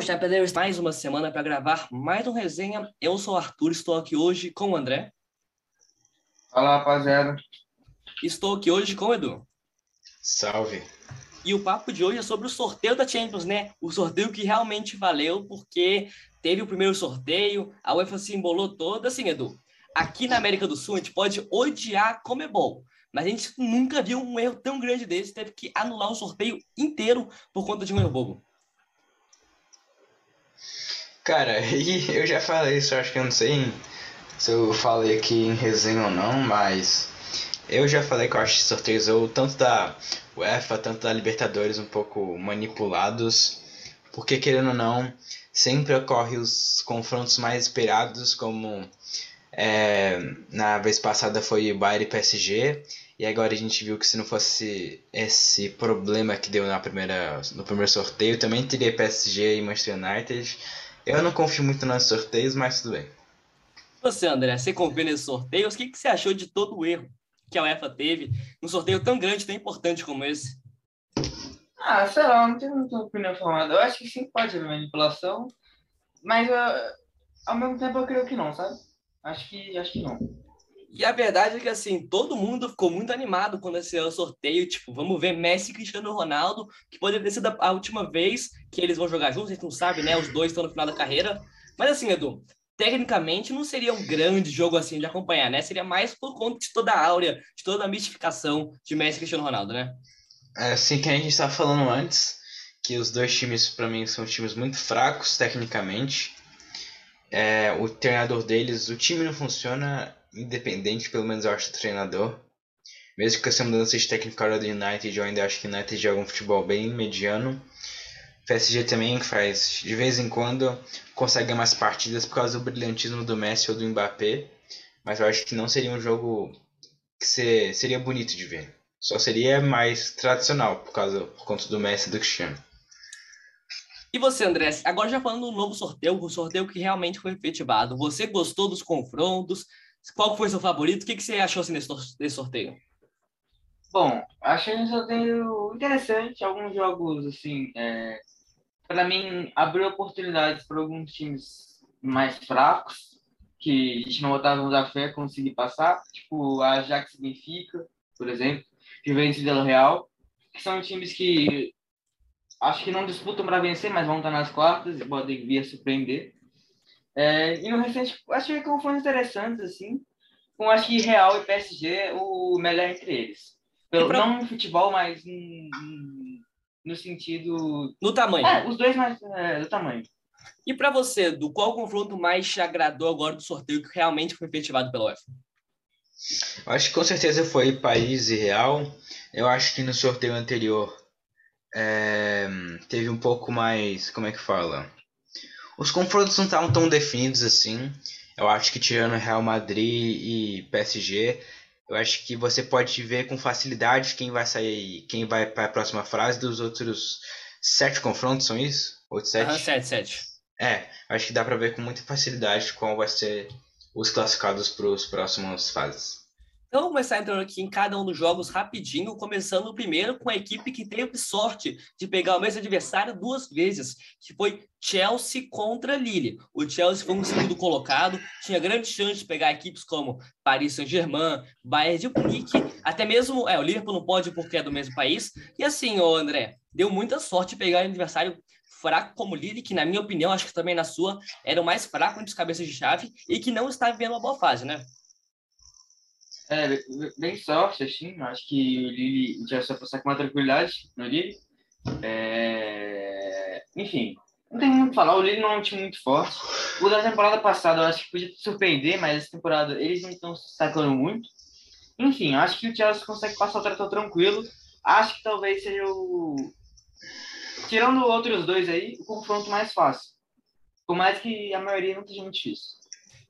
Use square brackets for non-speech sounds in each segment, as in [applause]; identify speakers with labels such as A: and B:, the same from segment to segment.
A: Já perdemos mais uma semana para gravar mais um resenha. Eu sou o Arthur, estou aqui hoje com o André.
B: Fala, rapaziada.
A: Estou aqui hoje com o Edu.
C: Salve.
A: E o papo de hoje é sobre o sorteio da Champions, né? O sorteio que realmente valeu, porque teve o primeiro sorteio, a UEFA se embolou toda. Assim, Edu, aqui na América do Sul a gente pode odiar a Comebol, mas a gente nunca viu um erro tão grande desse, teve que anular o sorteio inteiro por conta de um erro bobo.
C: Cara, [laughs] e eu já falei isso, acho que eu não sei se eu falei aqui em resenha ou não, mas eu já falei que eu acho que sorteios ou tanto da UEFA, tanto da Libertadores um pouco manipulados, porque querendo ou não, sempre ocorre os confrontos mais esperados, como é, na vez passada foi Bayern e PSG, e agora a gente viu que se não fosse esse problema que deu na primeira, no primeiro sorteio, também teria PSG e Manchester United. Eu não confio muito nos sorteios, mas tudo bem.
A: Você, André, você confia nesses sorteios? O que, que você achou de todo o erro que a UEFA teve num sorteio tão grande, tão importante como esse?
B: Ah, sei lá, não tenho muita opinião formada. Eu acho que sim pode haver manipulação, mas uh, ao mesmo tempo eu creio que não, sabe? Acho que, acho que não.
A: E a verdade é que, assim, todo mundo ficou muito animado quando esse sorteio. Tipo, vamos ver Messi e Cristiano Ronaldo, que poderia ter sido a última vez que eles vão jogar juntos. A gente não sabe, né? Os dois estão no final da carreira. Mas, assim, Edu, tecnicamente não seria um grande jogo assim de acompanhar, né? Seria mais por conta de toda a áurea, de toda a mistificação de Messi e Cristiano Ronaldo, né?
C: É assim que a gente estava falando antes, que os dois times, para mim, são times muito fracos tecnicamente. É, o treinador deles, o time não funciona independente, pelo menos eu acho, do treinador. Mesmo com essa mudança de técnico do United, eu ainda acho que o United joga um futebol bem mediano. PSG também, faz de vez em quando, consegue mais partidas por causa do brilhantismo do Messi ou do Mbappé. Mas eu acho que não seria um jogo que seria bonito de ver. Só seria mais tradicional por causa por conta do Messi e do Cristiano.
A: E você, André, agora já falando do novo sorteio, o sorteio que realmente foi efetivado, você gostou dos confrontos? Qual foi seu favorito? O que, que você achou assim, desse sorteio?
B: Bom, achei um sorteio interessante. Alguns jogos, assim, é, para mim, abriu oportunidades para alguns times mais fracos, que a gente não botava muita fé conseguir passar, tipo a Ajax Benfica, por exemplo, Juventus Del Real, que são times que acho que não disputam para vencer, mas vão estar nas quartas e podem vir a surpreender. É, e no recente, achei confrontos interessantes, assim, com acho que Real e PSG o melhor entre eles. Pelo, pra... Não no futebol, mas em, em, no sentido.
A: No tamanho.
B: É, os dois mais. É, do tamanho.
A: E para você, do qual confronto mais te agradou agora do sorteio que realmente foi efetivado pela UEFA?
C: Acho que com certeza foi País e Real. Eu acho que no sorteio anterior é, teve um pouco mais. Como é que fala? Os confrontos não estavam tão definidos assim. Eu acho que tirando Real Madrid e PSG, eu acho que você pode ver com facilidade quem vai sair, quem vai para a próxima fase dos outros sete confrontos, são isso?
A: Outros sete? Uhum, sete, sete.
C: É, acho que dá para ver com muita facilidade qual vai ser os classificados para os próximos fases.
A: Então, vamos começar entrando aqui em cada um dos jogos rapidinho, começando primeiro com a equipe que teve sorte de pegar o mesmo adversário duas vezes, que foi Chelsea contra Lille. O Chelsea foi um segundo colocado, tinha grande chance de pegar equipes como Paris Saint-Germain, Bayern de Munique, até mesmo, é, o Liverpool não pode porque é do mesmo país. E assim, ô André, deu muita sorte de pegar um adversário fraco como Lille, que na minha opinião, acho que também na sua, era o mais fraco entre os cabeças de chave e que não está vivendo uma boa fase, né?
B: É, bem sorte, assim. Acho que o Lille já se passar com uma tranquilidade no Lille. É... Enfim, não tem muito o que falar. O Lille não é um time muito forte. O da temporada passada eu acho que podia surpreender, mas essa temporada eles não estão se destacando muito. Enfim, acho que o Chelsea consegue passar o trator tranquilo. Acho que talvez seja o. Tirando outros dois aí, o confronto mais fácil. Por mais que a maioria não esteja muito difícil.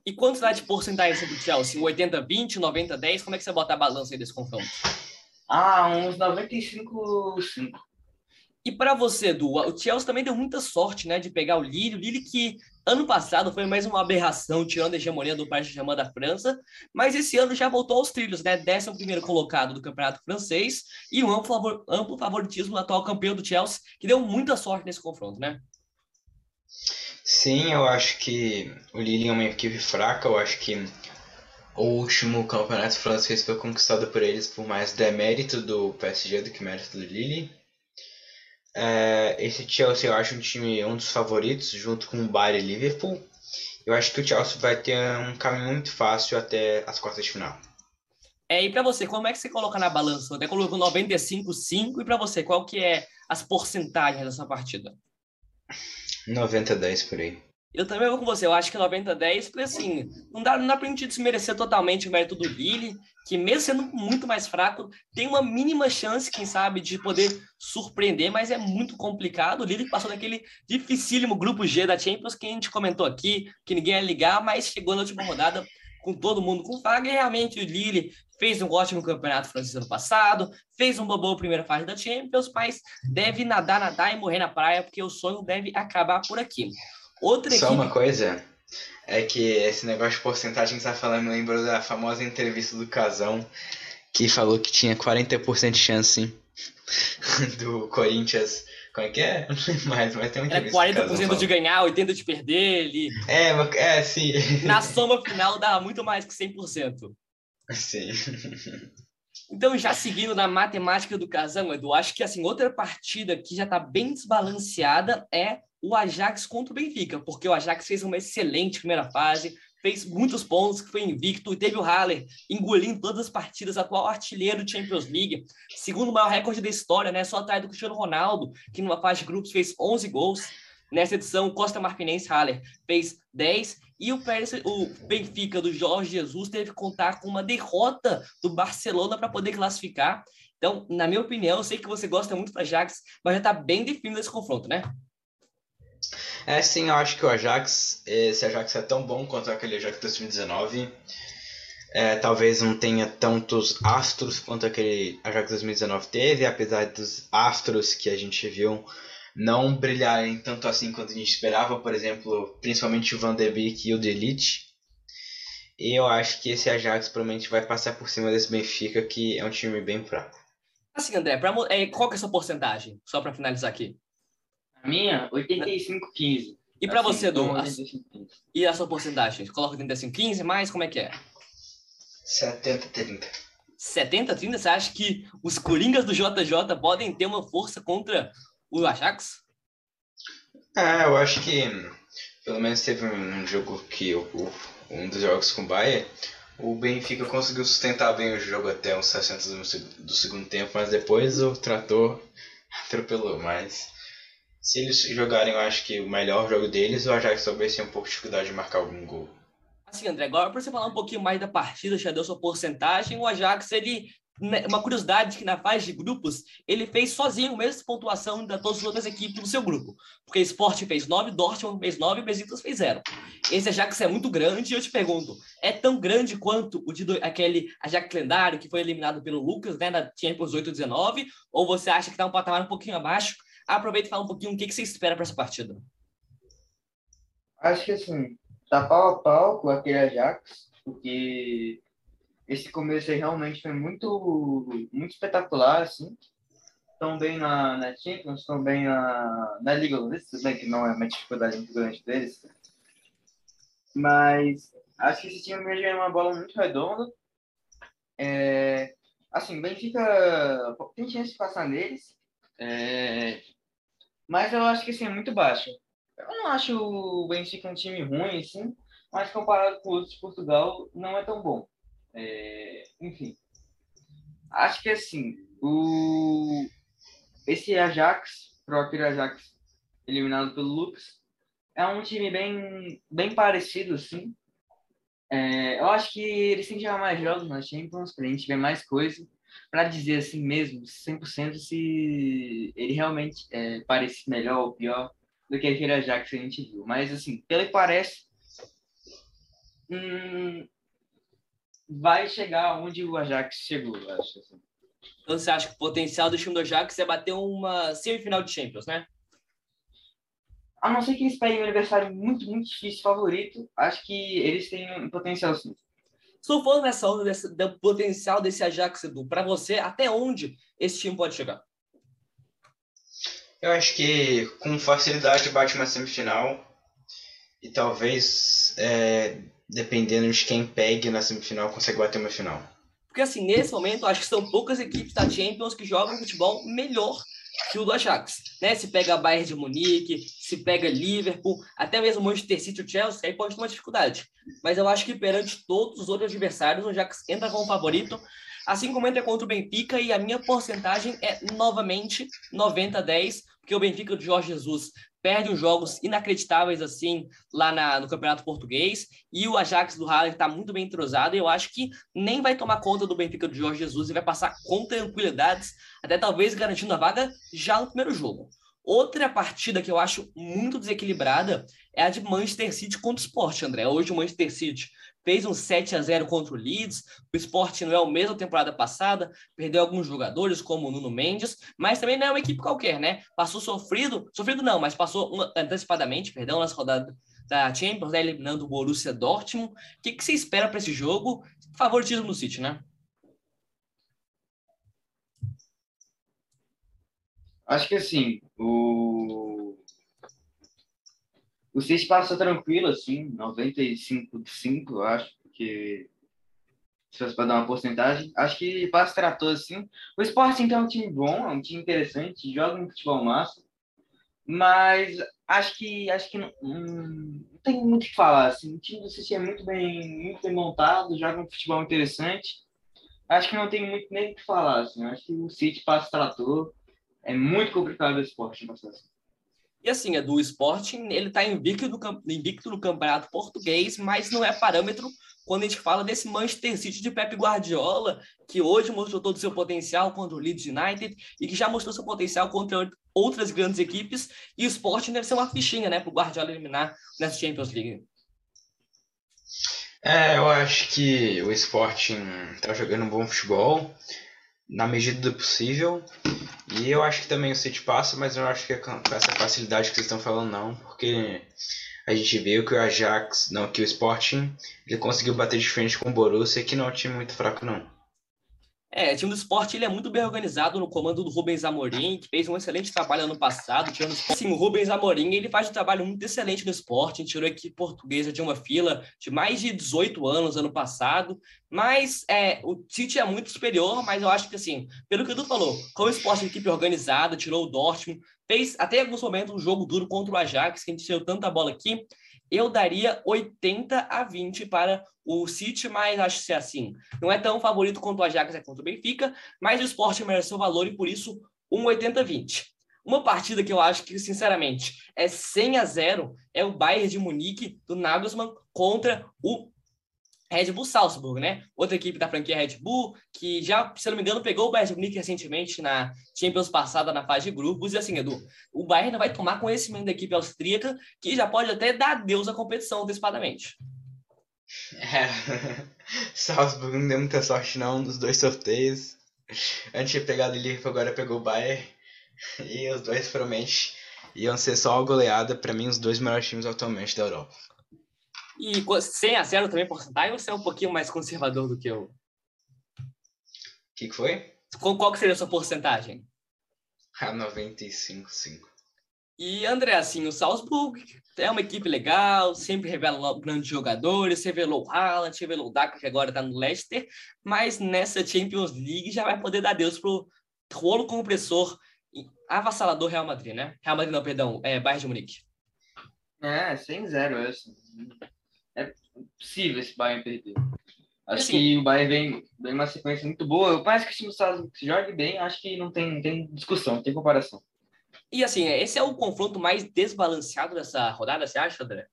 A: E quanto dá de porcentagem do Chelsea? 80-20, 90-10? Como é que você bota a balança aí desse confronto?
B: Ah, uns 95-5.
A: E para você, Du, o Chelsea também deu muita sorte, né, de pegar o Lille. O Lille que ano passado foi mais uma aberração, tirando a hegemonia do Paris Saint-Germain da França, mas esse ano já voltou aos trilhos, né? Décimo primeiro colocado do campeonato francês e um amplo, favor, amplo favoritismo do atual campeão do Chelsea, que deu muita sorte nesse confronto, né?
C: Sim, eu acho que o Lille é uma equipe fraca. Eu acho que o último campeonato francês foi conquistado por eles por mais demérito do PSG do que mérito do Lille. É, esse Chelsea eu acho um time um dos favoritos, junto com o Bayern e Liverpool. Eu acho que o Chelsea vai ter um caminho muito fácil até as quartas de final.
A: É, e para você, como é que você coloca na balança? Até colocou 95,5 e para você, qual que é as porcentagens dessa partida?
C: 90-10 por aí.
A: Eu também vou com você, eu acho que 90-10, porque assim, não dá, não dá pra gente desmerecer totalmente o mérito do Lille, que mesmo sendo muito mais fraco, tem uma mínima chance, quem sabe, de poder surpreender, mas é muito complicado. O Lille passou daquele dificílimo grupo G da Champions que a gente comentou aqui, que ninguém ia ligar, mas chegou na última rodada com todo mundo com vaga, e realmente o Lille fez um ótimo campeonato francês ano passado, fez uma boa primeira fase da Champions, mas deve nadar, nadar e morrer na praia, porque o sonho deve acabar por aqui.
C: Outra Só equipe... uma coisa, é que esse negócio de porcentagem que você tá falando me lembrou da famosa entrevista do Casão, que falou que tinha 40% de chance [laughs] do Corinthians. Como é que é? [laughs] Não sei mais, mas tem uma
A: é. É 40% de ganhar, 80% de perder. Ele...
C: É, é, sim.
A: Na [laughs] soma final dá muito mais que 100%.
C: Sim.
A: Então, já seguindo na matemática do Casão, Edu, acho que assim, outra partida que já está bem desbalanceada é o Ajax contra o Benfica, porque o Ajax fez uma excelente primeira fase, fez muitos pontos, foi invicto, e teve o Haller engolindo todas as partidas, atual artilheiro do Champions League, segundo maior recorde da história, né? Só atrás do Cristiano Ronaldo, que numa fase de grupos fez 11 gols. Nessa edição, o Costa Marfinense Haller fez 10 e o, Pérez, o Benfica do Jorge Jesus teve que contar com uma derrota do Barcelona para poder classificar. Então, na minha opinião, eu sei que você gosta muito do Ajax, mas já está bem definido esse confronto, né?
C: É, sim, eu acho que o Ajax, esse Ajax é tão bom quanto aquele Ajax de 2019. É, talvez não tenha tantos astros quanto aquele Ajax 2019 teve, apesar dos astros que a gente viu não brilharem tanto assim quanto a gente esperava, por exemplo, principalmente o Van de Beek e o Delite. E eu acho que esse Ajax provavelmente vai passar por cima desse Benfica, que é um time bem fraco.
A: Assim, André, pra, é, qual que é a sua porcentagem? Só para finalizar aqui.
B: A minha, 85-15.
A: E para assim, você, Edu? E a sua porcentagem? Coloca 85-15 mais? Como é que é?
C: 70-30.
A: 70-30? Você acha que os Coringas do JJ podem ter uma força contra o Ajax?
C: É, eu acho que pelo menos teve um jogo que o, um dos jogos com o Bayern, o Benfica conseguiu sustentar bem o jogo até uns 60 do segundo tempo, mas depois o trator [laughs] atropelou. Mas se eles jogarem, eu acho que o melhor jogo deles, o Ajax talvez tenha um pouco de dificuldade de marcar algum gol.
A: Assim, André, agora para você falar um pouquinho mais da partida, já deu sua porcentagem, o Ajax, ele, né, uma curiosidade que na fase de grupos, ele fez sozinho a mesma pontuação da todas as outras equipes do seu grupo. Porque Sport fez 9, Dortmund fez 9 e Besiktas fez 0. Esse Ajax é muito grande e eu te pergunto, é tão grande quanto o de do, aquele Ajax lendário que foi eliminado pelo Lucas, né, na Champions 8-19, ou você acha que está um patamar um pouquinho abaixo Aproveita e fala um pouquinho o que, que você espera para essa partida.
B: Acho que assim, tá pau a pau com aquele Ajax, porque esse começo aí realmente foi muito, muito espetacular, assim. Estão bem na, na Champions, estão bem na, na Liga Holandesa, tudo bem que não é uma dificuldade muito grande deles. Mas acho que esse time mesmo é uma bola muito redonda. É, assim, o Benfica tem chance de passar neles. É, mas eu acho que assim, é muito baixo. Eu não acho o Benfica um time ruim, assim, mas comparado com outros de Portugal, não é tão bom. É, enfim. Acho que assim, o, esse Ajax, próprio Ajax, eliminado pelo Lucas, é um time bem, bem parecido, assim. É, eu acho que eles têm que jogar mais jogos na Champions, pra gente ver mais coisa para dizer assim mesmo, 100% se ele realmente é, parece melhor ou pior do que aquele Ajax que a gente viu. Mas, assim, pelo que parece, hum, vai chegar onde o Ajax chegou, eu acho. Assim.
A: Então, você acha que o potencial do time do Ajax é bater uma semifinal de Champions, né?
B: A não ser que eles peguem um adversário muito, muito difícil, favorito, acho que eles têm um potencial sim.
A: Surfando nessa onda desse, do potencial desse Ajax, Edu, para você, até onde esse time pode chegar?
C: Eu acho que com facilidade bate uma semifinal. E talvez, é, dependendo de quem pegue na semifinal, consiga bater uma final.
A: Porque, assim, nesse momento, acho que são poucas equipes da Champions que jogam futebol melhor que o do Ajax. Né? Se pega a Bayern de Munique, se pega Liverpool, até mesmo o Manchester City o Chelsea, aí pode ter uma dificuldade. Mas eu acho que perante todos os outros adversários, o Ajax entra como favorito, assim como entra contra o Benfica, e a minha porcentagem é novamente 90-10, porque o Benfica do Jorge Jesus perde uns jogos inacreditáveis assim lá na, no Campeonato Português e o Ajax do Haaland está muito bem entrosado e eu acho que nem vai tomar conta do Benfica do Jorge Jesus e vai passar com tranquilidades, até talvez garantindo a vaga já no primeiro jogo. Outra partida que eu acho muito desequilibrada é a de Manchester City contra o Sport, André. Hoje o Manchester City fez um 7 a 0 contra o Leeds. O Sport não é o mesmo temporada passada, perdeu alguns jogadores, como o Nuno Mendes, mas também não é uma equipe qualquer, né? Passou sofrido, sofrido não, mas passou antecipadamente, perdão, nas rodadas da Champions, né, eliminando o Borussia Dortmund. O que, que você espera para esse jogo? Favoritismo do City, né?
B: Acho que assim, o o City passa tranquilo, assim, 95 de 5, eu acho, porque se fosse para dar uma porcentagem, acho que passa tratou assim. O Sporting então, é um time bom, é um time interessante, joga um futebol massa, mas acho que acho que não, hum, não tem muito o que falar. Assim, o time do City é muito bem, muito bem montado, joga um futebol interessante. Acho que não tem muito nem o que falar. Assim, acho que o City passa trator. É muito complicado o Sporting passar assim.
A: Assim, é do Sporting, ele está invicto, invicto no campeonato português, mas não é parâmetro quando a gente fala desse Manchester City de Pep Guardiola, que hoje mostrou todo o seu potencial contra o Leeds United e que já mostrou seu potencial contra outras grandes equipes. E o Sporting deve ser uma fichinha, né, para Guardiola eliminar nessa Champions League.
C: É, eu acho que o Sporting está jogando um bom futebol na medida do possível. E eu acho que também o City passa, mas eu acho que é com essa facilidade que vocês estão falando não, porque a gente viu que o Ajax, não, que o Sporting, ele conseguiu bater de frente com o Borussia, que não é um time muito fraco não.
A: É, o time do esporte ele é muito bem organizado no comando do Rubens Amorim, que fez um excelente trabalho ano passado. Tirando... Sim, o Rubens Amorim ele faz um trabalho muito excelente no esporte, tirou a equipe portuguesa de uma fila de mais de 18 anos ano passado. Mas é, o City é muito superior, mas eu acho que, assim, pelo que o Edu falou, como o esporte equipe organizada, tirou o Dortmund, fez até alguns momentos um jogo duro contra o Ajax, que a gente tirou tanta bola aqui eu daria 80 a 20 para o City, mas acho que é assim. Não é tão favorito quanto o Ajax é contra o Benfica, mas o esporte merece o valor e por isso um 80 a 20. Uma partida que eu acho que, sinceramente, é 100 a 0 é o Bayern de Munique do Nagelsmann contra o Red Bull Salzburg, né? Outra equipe da franquia Red Bull, que já, se não me engano, pegou o Bayern de Munique recentemente na Champions passada na fase de grupos. E assim, Edu, o Bayern vai tomar conhecimento da equipe austríaca, que já pode até dar adeus à competição antecipadamente.
C: É, [laughs] Salzburg não deu muita sorte não nos dois sorteios. Antes de pegar o Liverpool, agora pegou o Bayern. E os dois provavelmente iam ser só uma goleada. Para mim, os dois melhores times atualmente da Europa.
A: E 100 a 0 também porcentagem ou você é um pouquinho mais conservador do que eu? O
C: que, que foi?
A: Qual que seria a sua porcentagem?
C: A 95, 5.
A: E André, assim, o Salzburg é uma equipe legal, sempre revela grandes jogadores, revelou o Haaland, revelou o Daka, que agora está no Leicester, mas nessa Champions League já vai poder dar Deus pro rolo compressor avassalador Real Madrid, né? Real Madrid não, perdão, é Bayern de Munique.
B: É, 100-0 essa é possível esse Bayern perder. Acho assim, que o Bayern vem, vem uma sequência muito boa. Parece que o time se jogue bem, acho que não tem, tem discussão, não tem comparação.
A: E assim, esse é o confronto mais desbalanceado dessa rodada, você acha, André?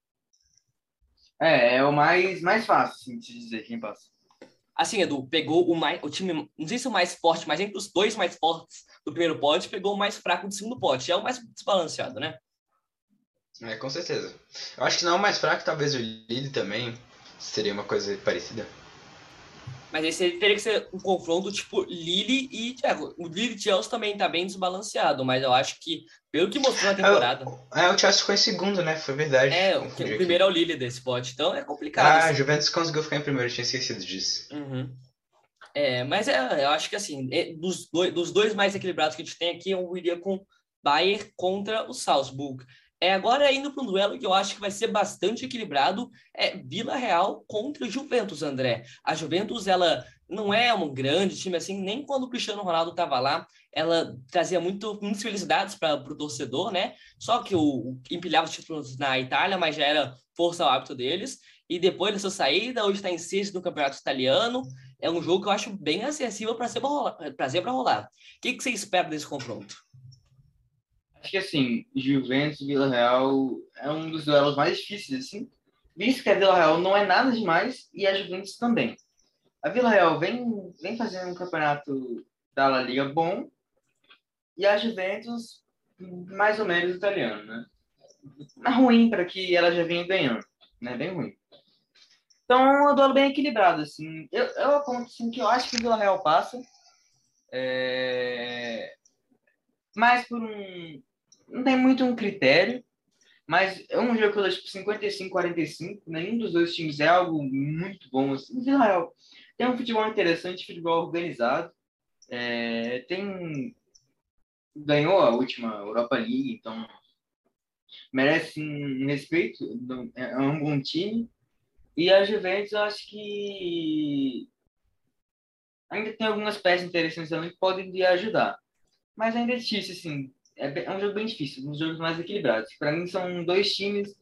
B: É, é o mais, mais fácil, assim, de dizer quem passa.
A: Assim, Edu, pegou o, mais, o time, não sei se o mais forte, mas entre os dois mais fortes do primeiro pote, pegou o mais fraco do segundo pote. É o mais desbalanceado, né?
C: É, com certeza. Eu acho que não é o mais fraco, talvez o Lille também seria uma coisa parecida.
A: Mas esse teria que ser um confronto tipo Lille e Thiago. O Lille e Chelsea também tá bem desbalanceado, mas eu acho que, pelo que mostrou na temporada.
C: É, o Chelsea ficou em segundo, né? Foi verdade.
A: É, o, primeiro é o Lille desse pote, então é complicado.
C: Ah, a assim. Juventus conseguiu ficar em primeiro, eu tinha esquecido disso.
A: Uhum. É, mas é, eu acho que assim, é, dos, dois, dos dois mais equilibrados que a gente tem aqui, eu iria com Bayern contra o Salzburg. É, agora, indo para um duelo que eu acho que vai ser bastante equilibrado, é Vila Real contra Juventus, André. A Juventus, ela não é um grande time assim, nem quando o Cristiano Ronaldo estava lá, ela trazia muito, muitas felicidades para o torcedor, né? Só que o, o empilhava os títulos na Itália, mas já era força ao hábito deles. E depois da sua saída, hoje está em sexto no Campeonato Italiano. É um jogo que eu acho bem acessível para rolar. rolar. O que, que você espera desse confronto?
B: Acho que assim, Juventus e Vila Real é um dos duelos mais difíceis, assim, visto que a Vila Real não é nada demais e a Juventus também. A Vila Real vem, vem fazendo um campeonato da La Liga bom e a Juventus mais ou menos italiano, né? É ruim para que ela já venha ganhando, né? Bem ruim. Então, é um duelo bem equilibrado, assim. Eu, eu aponto assim, que eu acho que o Vila Real passa. É... Mais por um, não tem muito um critério, mas é um jogo que eu tipo 55, 45. Nenhum dos dois times é algo muito bom. Assim. Israel tem um futebol interessante, futebol organizado. É, tem ganhou a última Europa League, então merece um respeito. É um bom time. E a Juventus, eu acho que ainda tem algumas peças interessantes também que podem lhe ajudar. Mas ainda é difícil, assim, é, é um jogo bem difícil, um dos jogos mais equilibrados. Para mim, são dois times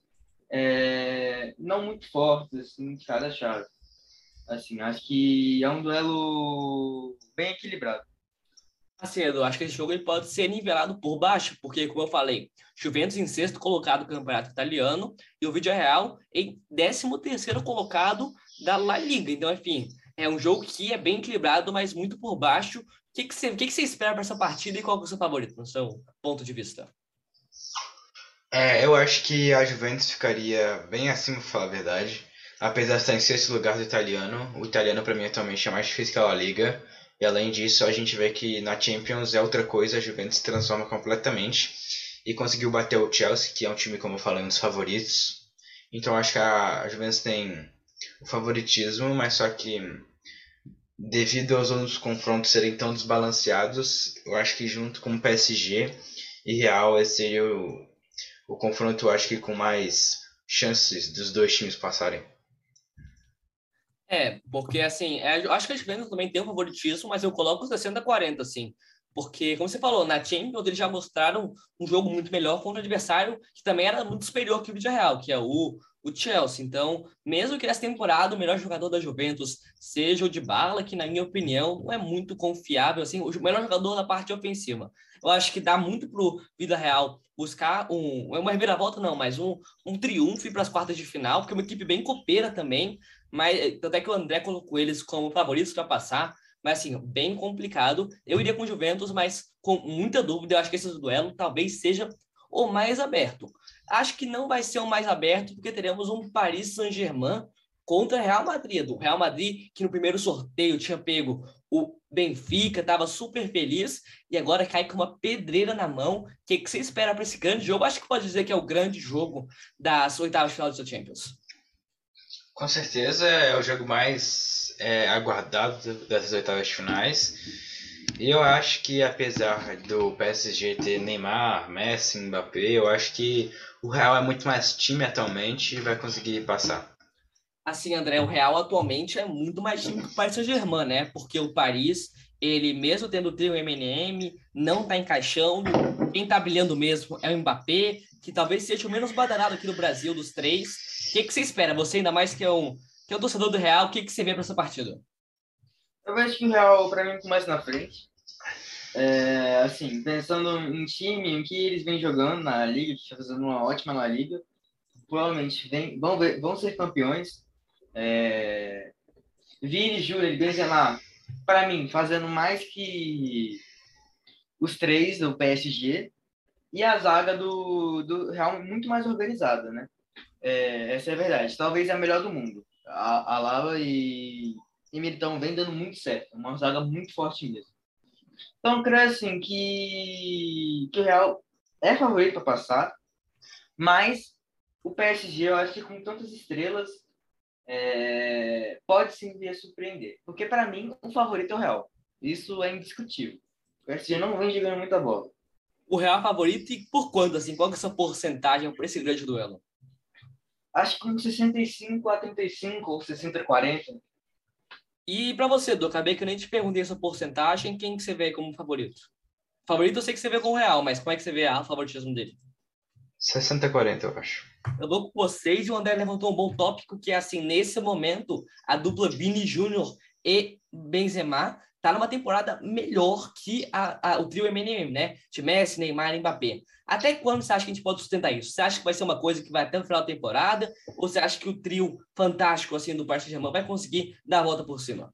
B: é, não muito fortes, assim, de cada chave. Assim, acho que é um duelo bem equilibrado.
A: Assim, Edu, acho que esse jogo ele pode ser nivelado por baixo, porque, como eu falei, Juventus em sexto colocado no Campeonato Italiano e o Vídeo Real em décimo terceiro colocado da La Liga. Então, enfim, é um jogo que é bem equilibrado, mas muito por baixo. Que, que, você, que, que você espera para essa partida e qual é o seu favorito, no seu ponto de vista?
C: É, eu acho que a Juventus ficaria bem acima, para falar a verdade. Apesar de estar em sexto lugar do italiano, o italiano para mim atualmente é mais difícil que a La Liga. E além disso, a gente vê que na Champions é outra coisa, a Juventus se transforma completamente e conseguiu bater o Chelsea, que é um time, como eu falei, um dos favoritos. Então acho que a Juventus tem o favoritismo, mas só que devido aos outros confrontos serem tão desbalanceados, eu acho que junto com o PSG e Real esse seria o, o confronto, eu acho que com mais chances dos dois times passarem.
A: É, porque assim, é, acho que a Juventus também tem um favoritismo, mas eu coloco 60-40, assim. Porque, como você falou, na Champions eles já mostraram um jogo muito melhor contra o adversário que também era muito superior que o Vídeo Real, que é o, o Chelsea. Então, mesmo que nessa temporada o melhor jogador da Juventus seja o de Bala, que na minha opinião não é muito confiável, assim, o melhor jogador na parte ofensiva. Eu acho que dá muito pro Vida Real buscar um, é uma reviravolta não, mas um, um triunfo para as quartas de final, porque é uma equipe bem copeira também, mas até que o André colocou eles como favoritos para passar, mas assim, bem complicado. Eu iria com o Juventus, mas com muita dúvida, eu acho que esse duelo talvez seja o mais aberto. Acho que não vai ser o mais aberto, porque teremos um Paris Saint-Germain contra Real Madrid. O Real Madrid, que no primeiro sorteio tinha pego o Benfica, estava super feliz, e agora cai com uma pedreira na mão. O que, que você espera para esse grande jogo? Acho que pode dizer que é o grande jogo das oitavas de final do Champions.
C: Com certeza é o jogo mais é, aguardado dessas oitavas finais. E eu acho que apesar do PSG ter Neymar, Messi, Mbappé, eu acho que o Real é muito mais time atualmente e vai conseguir passar.
A: Assim, André, o Real atualmente é muito mais time que o Paris Saint-Germain, né? Porque o Paris, ele mesmo tendo o trio MNM, não tá encaixando. Quem tá brilhando mesmo é o Mbappé, que talvez seja o menos badalado aqui no Brasil dos três. O que, que você espera? Você ainda mais que é um, que é um torcedor do Real, o que, que você vê para essa partida?
B: Eu vejo que o Real, para mim, começa na frente. É, assim, pensando em time, em que eles vêm jogando na Liga, que está fazendo uma ótima na Liga, provavelmente vem, vão, ver, vão ser campeões. É, Vini, Júlio e Benzema, para mim, fazendo mais que os três do PSG e a zaga do, do Real muito mais organizada, né? É, essa é a verdade. Talvez a melhor do mundo. A, a Lava e, e Militão vem dando muito certo. Uma zaga muito forte mesmo. Então, creio assim que, que o Real é favorito para passar, mas o PSG, eu acho que com tantas estrelas, é, pode sim vir a surpreender. Porque, para mim, o favorito é o Real. Isso é indiscutível. O PSG não vem jogando muita bola.
A: o Real favorito e por quanto, assim? Qual que é a sua porcentagem para esse grande duelo?
B: Acho que com 65 a 35 ou 60 a 40.
A: E para você, Edu, acabei que eu nem te perguntei essa porcentagem, quem que você vê como favorito? Favorito eu sei que você vê com o Real, mas como é que você vê a favoritismo dele?
C: 60 a 40, eu acho.
A: Eu dou com vocês e o André levantou um bom tópico, que é assim, nesse momento, a dupla Vini Júnior e Benzema tá numa temporada melhor que a, a, o trio MNM, né? De Messi, Neymar e Mbappé. Até quando você acha que a gente pode sustentar isso? Você acha que vai ser uma coisa que vai até o final da temporada? Ou você acha que o trio fantástico assim do Saint-Germain vai conseguir dar a volta por cima?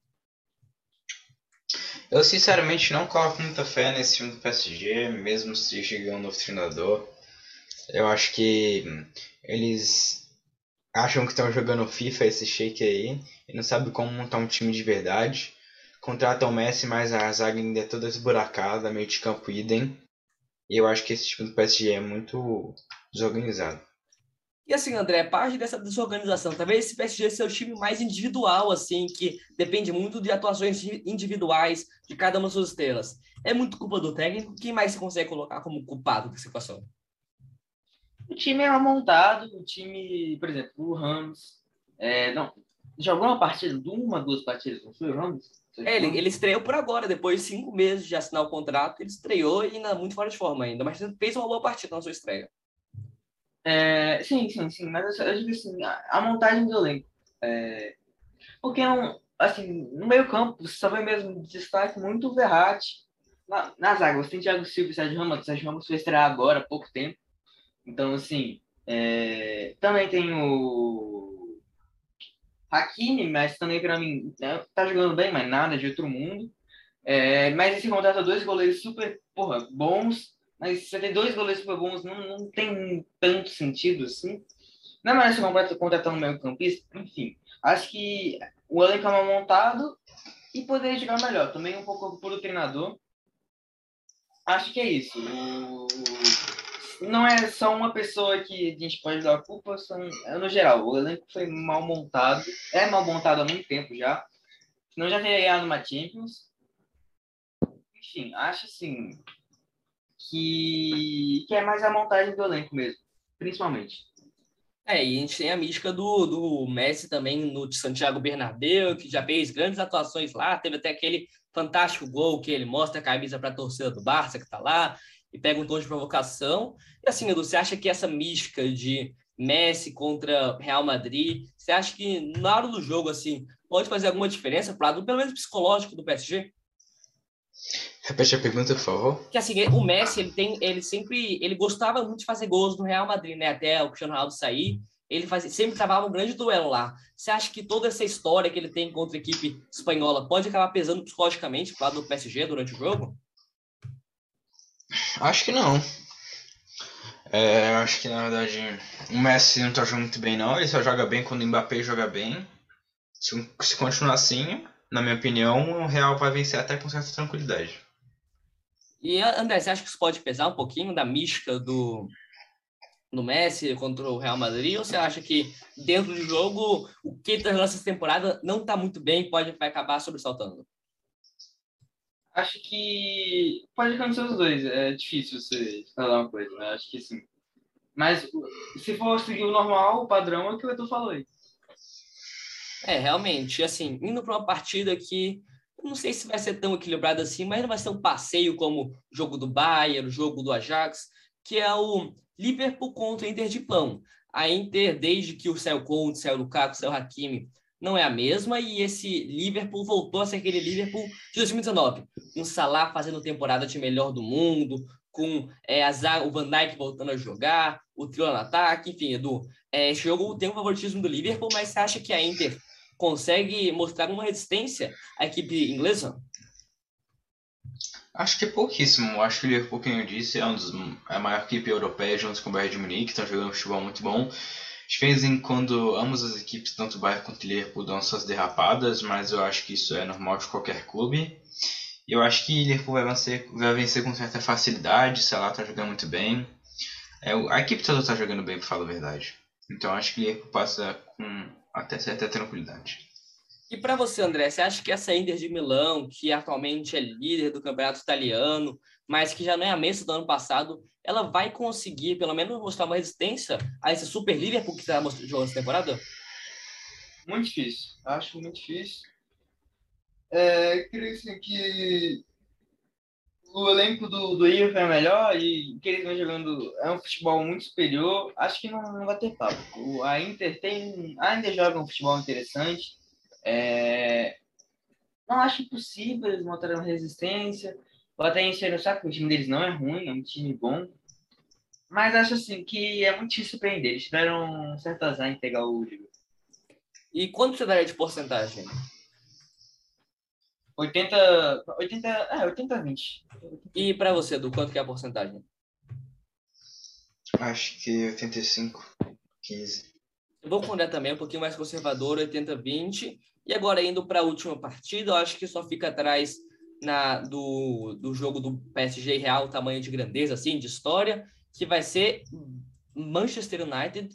C: Eu sinceramente não coloco muita fé nesse time do PSG, mesmo se chegar um novo treinador. Eu acho que eles acham que estão jogando FIFA esse shake aí e não sabem como montar um time de verdade contratam o Messi, mas a zaga ainda é toda esburacada, meio de campo idem. E eu acho que esse time do PSG é muito desorganizado.
A: E assim, André, parte dessa desorganização, talvez esse PSG seja o time mais individual, assim, que depende muito de atuações individuais de cada uma das suas estrelas. É muito culpa do técnico? Quem mais você consegue colocar como culpado da situação?
B: O time é montado, o time, por exemplo, o Ramos, é, não, jogou uma partida, uma, duas partidas, não foi o Ramos?
A: É, ele, ele estreou por agora, depois de cinco meses de assinar o contrato, ele estreou e ainda muito fora de forma ainda, mas fez uma boa partida na sua estreia.
B: É, sim, sim, sim, mas eu, eu digo assim, a, a, montagem do elenco. É, porque, não, assim, no meio campo, você só vê mesmo destaque muito o Verratti. Na, na zaga, você tem Thiago Silva e Sérgio Ramos, o Sérgio Ramos foi estrear agora, há pouco tempo. Então, assim, é, também tem o Hakimi, mas também para mim né, tá jogando bem, mas nada de outro mundo. É, mas esse contrata dois goleiros super porra, bons, mas você tem dois goleiros super bons, não, não tem tanto sentido assim. Não é mais você contratar um meio campista, enfim. Acho que o elenco é mal montado e poderia jogar melhor. Também um pouco por o treinador. Acho que é isso. O não é só uma pessoa que a gente pode dar a culpa, são, no geral, o elenco foi mal montado, é mal montado há muito tempo já, não já teria ganhado uma Champions. Enfim, acho assim que, que é mais a montagem do elenco mesmo, principalmente.
A: É, e a gente tem a mística do, do Messi também no Santiago Bernabéu, que já fez grandes atuações lá, teve até aquele fantástico gol que ele mostra a camisa para a torcida do Barça que está lá e pega um tom de provocação. E assim, Edu, você acha que essa mística de Messi contra Real Madrid, você acha que na hora do jogo, assim, pode fazer alguma diferença para pelo menos psicológico do PSG?
C: Repete a pergunta, por favor.
A: Que assim, o Messi, ele tem, ele sempre, ele gostava muito de fazer gols no Real Madrid, né? Até o Cristiano Ronaldo sair, ele sempre travava um grande duelo lá. Você acha que toda essa história que ele tem contra a equipe espanhola pode acabar pesando psicologicamente para lado do PSG durante o jogo?
C: Acho que não. É, acho que na verdade o Messi não tá jogando muito bem não, ele só joga bem quando o Mbappé joga bem. Se, se continuar assim, na minha opinião, o Real vai vencer até com certa tranquilidade.
A: E André, você acha que isso pode pesar um pouquinho da mística do, do Messi contra o Real Madrid? Ou você acha que dentro do jogo o que está nessa temporada não está muito bem e pode vai acabar sobressaltando?
B: Acho que pode acontecer os dois. É difícil você falar uma coisa, né? Acho que sim. Mas se for seguir o normal, o padrão é o que o Edu falou aí.
A: É, realmente, assim, indo para uma partida que não sei se vai ser tão equilibrada assim, mas não vai ser um passeio como o jogo do Bayern, o jogo do Ajax, que é o Liverpool contra o Inter de Pão. A Inter, desde que o Céu Conte, o Céu Lukaku, o Céu Hakimi não é a mesma e esse Liverpool voltou a ser aquele Liverpool de 2019, com Salah fazendo temporada de melhor do mundo, com é, Azar, o Van Dijk voltando a jogar, o trio no ataque, enfim, Edu, é, jogo tem o favoritismo do Liverpool, mas você acha que a Inter consegue mostrar uma resistência à equipe inglesa?
C: Acho que é pouquíssimo. Acho que o Liverpool, como eu disse, é, um dos, é a maior equipe europeia junto com o Bayern de Munique, estão jogando um futebol muito bom. Em quando, ambas as equipes, tanto Bayern quanto Liverpool, dão suas derrapadas, mas eu acho que isso é normal de qualquer clube. Eu acho que Liverpool vai vencer, vai vencer com certa facilidade, sei lá, tá jogando muito bem. É, a equipe toda tá jogando bem, pra falar a verdade. Então acho que o Liverpool passa com até certa tranquilidade.
A: E para você, André, você acha que essa Inter de Milão, que atualmente é líder do campeonato italiano, mas que já não é a mesma do ano passado, ela vai conseguir, pelo menos, mostrar uma resistência a esse Super Liverpool que está jogando essa temporada?
B: Muito difícil. Acho muito difícil. É, creio assim, que o elenco do, do Liverpool é melhor e que eles vão jogando é um futebol muito superior. Acho que não, não vai ter papo. O, a Inter tem, ainda joga um futebol interessante. É, não acho impossível eles montarem uma resistência. Até encher o saco, o time deles não é ruim, é um time bom. Mas acho assim que é muito difícil surpreender. Eles tiveram um certo azar em pegar o Liverpool.
A: E quanto você daria de porcentagem?
B: 80, 80, é, 80 20.
A: E para você, do quanto que é a porcentagem?
C: Acho que 85, 15.
A: Eu vou com também, um pouquinho mais conservador, 80-20. E agora, indo para a última partida, eu acho que só fica atrás na, do, do jogo do PSG Real, tamanho de grandeza, assim, de história, que vai ser Manchester United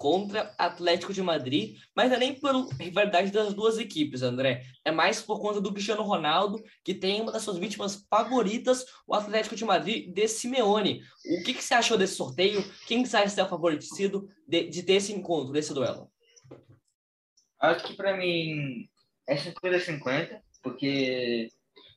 A: contra Atlético de Madrid, mas não é nem por rivalidade das duas equipes, André. É mais por conta do Cristiano Ronaldo, que tem uma das suas vítimas favoritas, o Atlético de Madrid, de Simeone. O que, que você achou desse sorteio? Quem que ser o favorecido de, de ter esse encontro, desse duelo?
B: Acho que para mim é 50-50, porque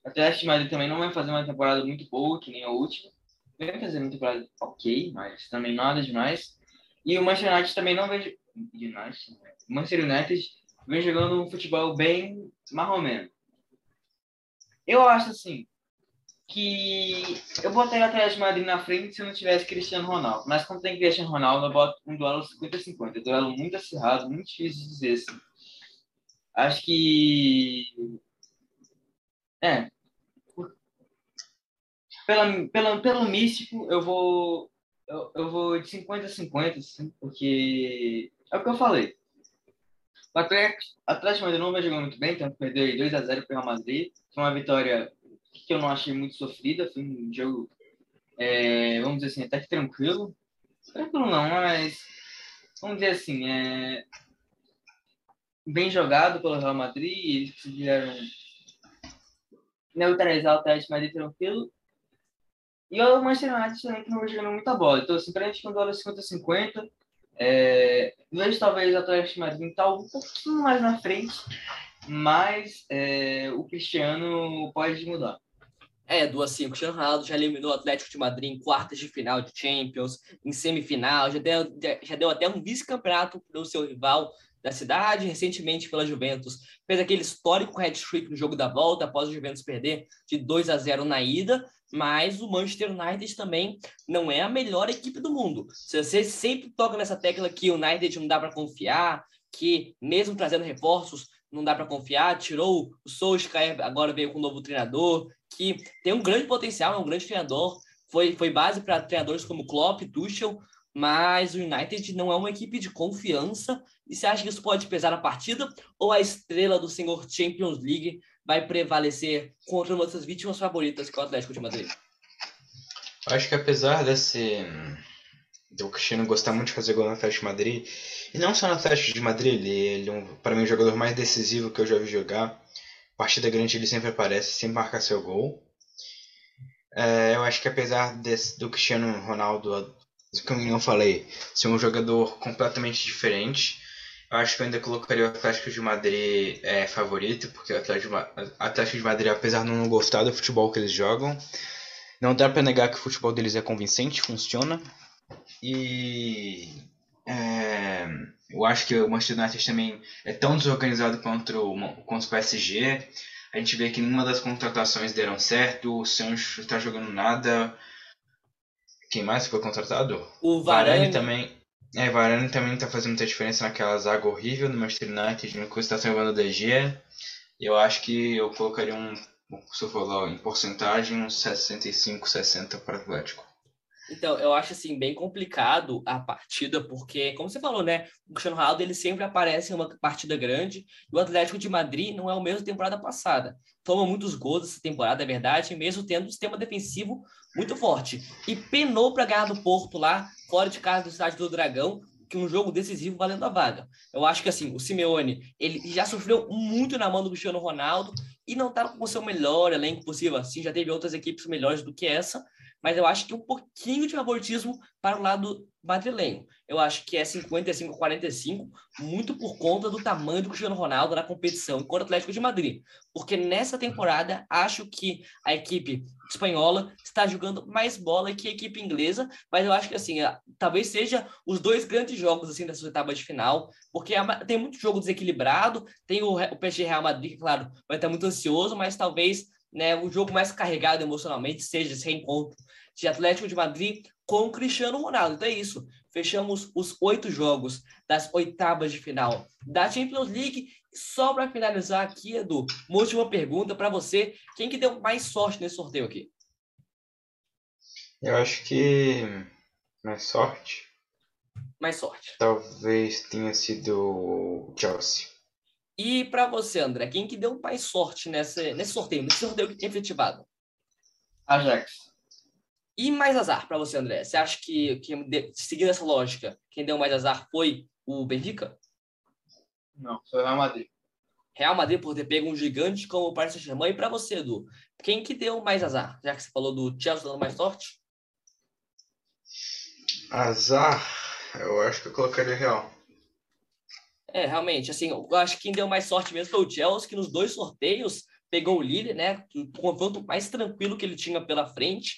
B: o Atlético de Madrid também não vai fazer uma temporada muito boa, que nem a última. Vai fazer uma temporada ok, mas também nada demais. E o Manchester United também não vem. United, Manchester United vem jogando um futebol bem marromeno. Eu acho assim que eu botaria atrás de Madrid na frente se não tivesse Cristiano Ronaldo. Mas quando tem Cristiano Ronaldo, eu boto um duelo 50-50. Um duelo muito acirrado, muito difícil de dizer assim. Acho que. É. Pela, pela, pelo místico, eu vou eu, eu vou de 50 a 50, assim, porque é o que eu falei. O Atlético, Madrid não vai jogando muito bem, tanto perdeu 2 a 0 para o Real Madrid. Foi uma vitória que eu não achei muito sofrida, foi um jogo, é, vamos dizer assim, até que tranquilo. Tranquilo não, mas vamos dizer assim, é, bem jogado pelo Real Madrid, eles conseguiram neutralizar o Atlético Madrid tranquilo e o Manchester United também que não jogando muita bola. Então, assim, pra gente, quando olha 50-50, é, vejo talvez o Atlético Madrid tá um pouquinho mais na frente, mas é, o Cristiano pode mudar.
A: É, do assim, o Cristiano Ronaldo já eliminou o Atlético de Madrid em quartas de final de Champions, em semifinal, já deu, já deu até um vice-campeonato para o seu rival da cidade, recentemente pela Juventus. Fez aquele histórico hat-trick no jogo da volta, após o Juventus perder de 2 a 0 na ida, mas o Manchester United também não é a melhor equipe do mundo. Você sempre toca nessa tecla que o United não dá para confiar, que mesmo trazendo reforços, não dá para confiar, tirou o Solskjaer, agora veio com um novo treinador, que tem um grande potencial, é um grande treinador, foi, foi base para treinadores como Klopp, Tuchel, mas o United não é uma equipe de confiança. E você acha que isso pode pesar na partida? Ou a estrela do senhor Champions League vai prevalecer contra uma das vítimas favoritas, que é o Atlético de Madrid?
C: Acho que apesar desse do Cristiano gostar muito de fazer gol no Atlético de Madrid, e não só no Atlético de Madrid, ele, ele é, um, para mim, o jogador mais decisivo que eu já vi jogar. Partida grande ele sempre aparece, sempre marca seu gol. É, eu acho que apesar desse, do Cristiano Ronaldo como eu falei, ser um jogador completamente diferente. Eu acho que eu ainda colocaria o Atlético de Madrid é, favorito, porque o Atlético de, Atlético de Madrid, apesar de não gostar do futebol que eles jogam, não dá para negar que o futebol deles é convincente, funciona. E é, eu acho que o Manchester United também é tão desorganizado quanto o, quanto o PSG. A gente vê que nenhuma das contratações deram certo, o Sancho está jogando nada, quem mais foi contratado?
A: O Varane. Varane
C: também. É, Varane também tá fazendo muita diferença naquela zaga horrível do Manchester United, no que está salvando o DG. Eu acho que eu colocaria um, se eu falar em porcentagem, uns 65, 60 para o Atlético.
A: Então, eu acho assim bem complicado a partida, porque, como você falou, né? O Cristiano Ronaldo ele sempre aparece em uma partida grande, e o Atlético de Madrid não é o mesmo da temporada passada. Toma muitos gols essa temporada, é verdade, mesmo tendo um sistema defensivo muito forte. E penou para ganhar do Porto lá, fora de casa do estádio do Dragão, que um jogo decisivo valendo a vaga. Eu acho que assim, o Simeone, ele já sofreu muito na mão do Cristiano Ronaldo e não está com o seu melhor elenco possível. Assim, já teve outras equipes melhores do que essa, mas eu acho que um pouquinho de favoritismo para o lado madrilenho. Eu acho que é 55 45, muito por conta do tamanho do Cristiano Ronaldo na competição enquanto Atlético de Madrid. Porque nessa temporada, acho que a equipe espanhola está jogando mais bola que a equipe inglesa, mas eu acho que assim, talvez seja os dois grandes jogos assim dessa etapa de final, porque tem muito jogo desequilibrado, tem o, o PSG Real Madrid, claro, vai estar muito ansioso, mas talvez né, o jogo mais carregado emocionalmente seja esse reencontro de Atlético de Madrid com Cristiano Ronaldo. Então é isso. Fechamos os oito jogos das oitavas de final da Champions League. Só para finalizar aqui, Edu, uma última pergunta para você. Quem que deu mais sorte nesse sorteio aqui?
C: Eu acho que mais sorte.
A: Mais sorte.
C: Talvez tenha sido o Chelsea.
A: E para você, André, quem que deu mais sorte nesse, nesse sorteio, nesse sorteio efetivado?
B: Ajax.
A: E mais azar para você, André? Você acha que, que, seguindo essa lógica, quem deu mais azar foi o Benfica?
B: Não, foi o Real Madrid.
A: Real Madrid por ter pego um gigante como o Paris Saint-Germain. E para você, Edu, quem que deu mais azar? Já que você falou do Chelsea dando mais sorte?
C: Azar? Eu acho que eu colocaria Real.
A: É, realmente, assim, eu acho que quem deu mais sorte mesmo foi o Chelsea, que nos dois sorteios pegou o líder, né? O confronto mais tranquilo que ele tinha pela frente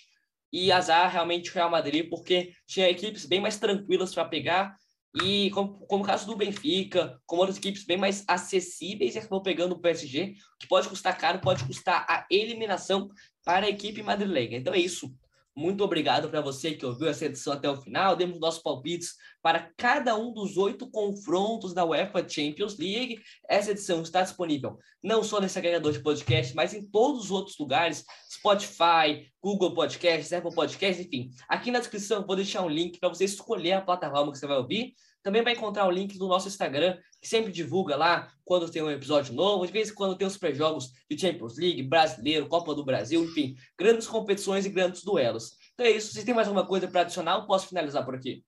A: e azar realmente o Real Madrid, porque tinha equipes bem mais tranquilas para pegar, e como, como o caso do Benfica, como outras equipes bem mais acessíveis, acabou pegando o PSG, que pode custar caro, pode custar a eliminação para a equipe madrilenha. Então é isso. Muito obrigado para você que ouviu essa edição até o final. Demos nossos palpites para cada um dos oito confrontos da UEFA Champions League. Essa edição está disponível não só nesse agregador de podcast, mas em todos os outros lugares: Spotify, Google Podcasts, Apple Podcasts, enfim. Aqui na descrição vou deixar um link para você escolher a plataforma que você vai ouvir. Também vai encontrar o link do nosso Instagram, que sempre divulga lá quando tem um episódio novo, de vez em quando tem os pré-jogos de Champions League, Brasileiro, Copa do Brasil, enfim, grandes competições e grandes duelos. Então é isso. Se tem mais alguma coisa para adicionar, eu posso finalizar por aqui.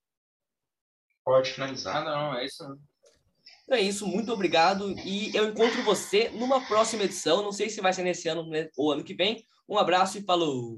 C: Pode finalizar.
B: Não, é isso.
A: Então é isso, muito obrigado e eu encontro você numa próxima edição. Não sei se vai ser nesse ano ou ano que vem. Um abraço e falou!